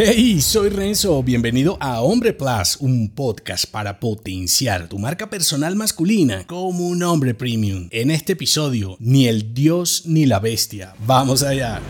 Hey, soy Renzo, bienvenido a Hombre Plus, un podcast para potenciar tu marca personal masculina como un hombre premium. En este episodio, ni el dios ni la bestia. Vamos allá.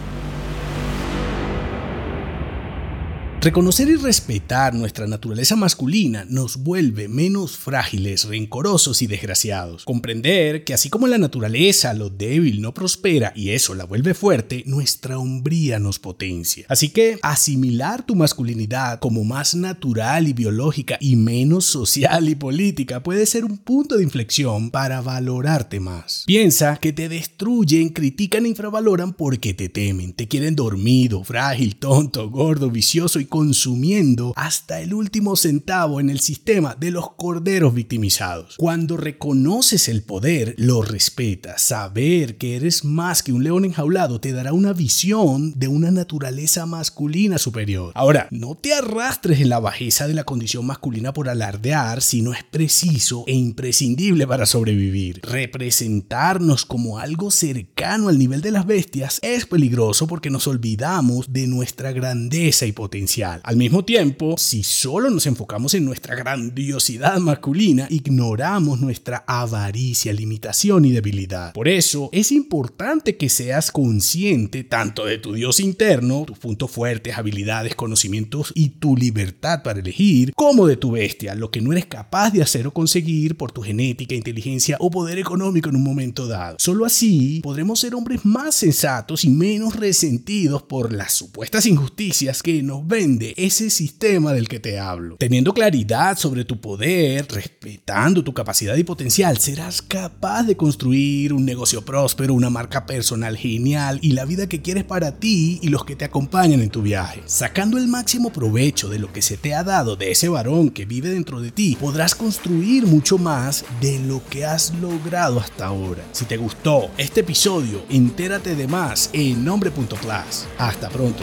Reconocer y respetar nuestra naturaleza masculina nos vuelve menos frágiles, rencorosos y desgraciados. Comprender que así como la naturaleza lo débil no prospera y eso la vuelve fuerte, nuestra hombría nos potencia. Así que asimilar tu masculinidad como más natural y biológica y menos social y política puede ser un punto de inflexión para valorarte más. Piensa que te destruyen, critican e infravaloran porque te temen, te quieren dormido, frágil, tonto, gordo, vicioso y consumiendo hasta el último centavo en el sistema de los corderos victimizados. Cuando reconoces el poder, lo respetas. Saber que eres más que un león enjaulado te dará una visión de una naturaleza masculina superior. Ahora, no te arrastres en la bajeza de la condición masculina por alardear si no es preciso e imprescindible para sobrevivir. Representarnos como algo cercano al nivel de las bestias es peligroso porque nos olvidamos de nuestra grandeza y Al mismo tiempo, si solo nos enfocamos en nuestra grandiosidad masculina, ignoramos nuestra avaricia, limitación y debilidad. Por eso, es importante que seas consciente tanto de tu Dios interno, tus puntos fuertes, habilidades, conocimientos y tu libertad para elegir, como de tu bestia, lo que no eres capaz de hacer o conseguir por tu genética, inteligencia o poder económico en un momento dado. Solo así podremos ser hombres más sensatos y menos resentidos por las supuestas injusticias que nos ven de ese sistema del que te hablo. Teniendo claridad sobre tu poder, respetando tu capacidad y potencial, serás capaz de construir un negocio próspero, una marca personal genial y la vida que quieres para ti y los que te acompañan en tu viaje. Sacando el máximo provecho de lo que se te ha dado de ese varón que vive dentro de ti, podrás construir mucho más de lo que has logrado hasta ahora. Si te gustó este episodio, entérate de más en nombre.plus. Hasta pronto.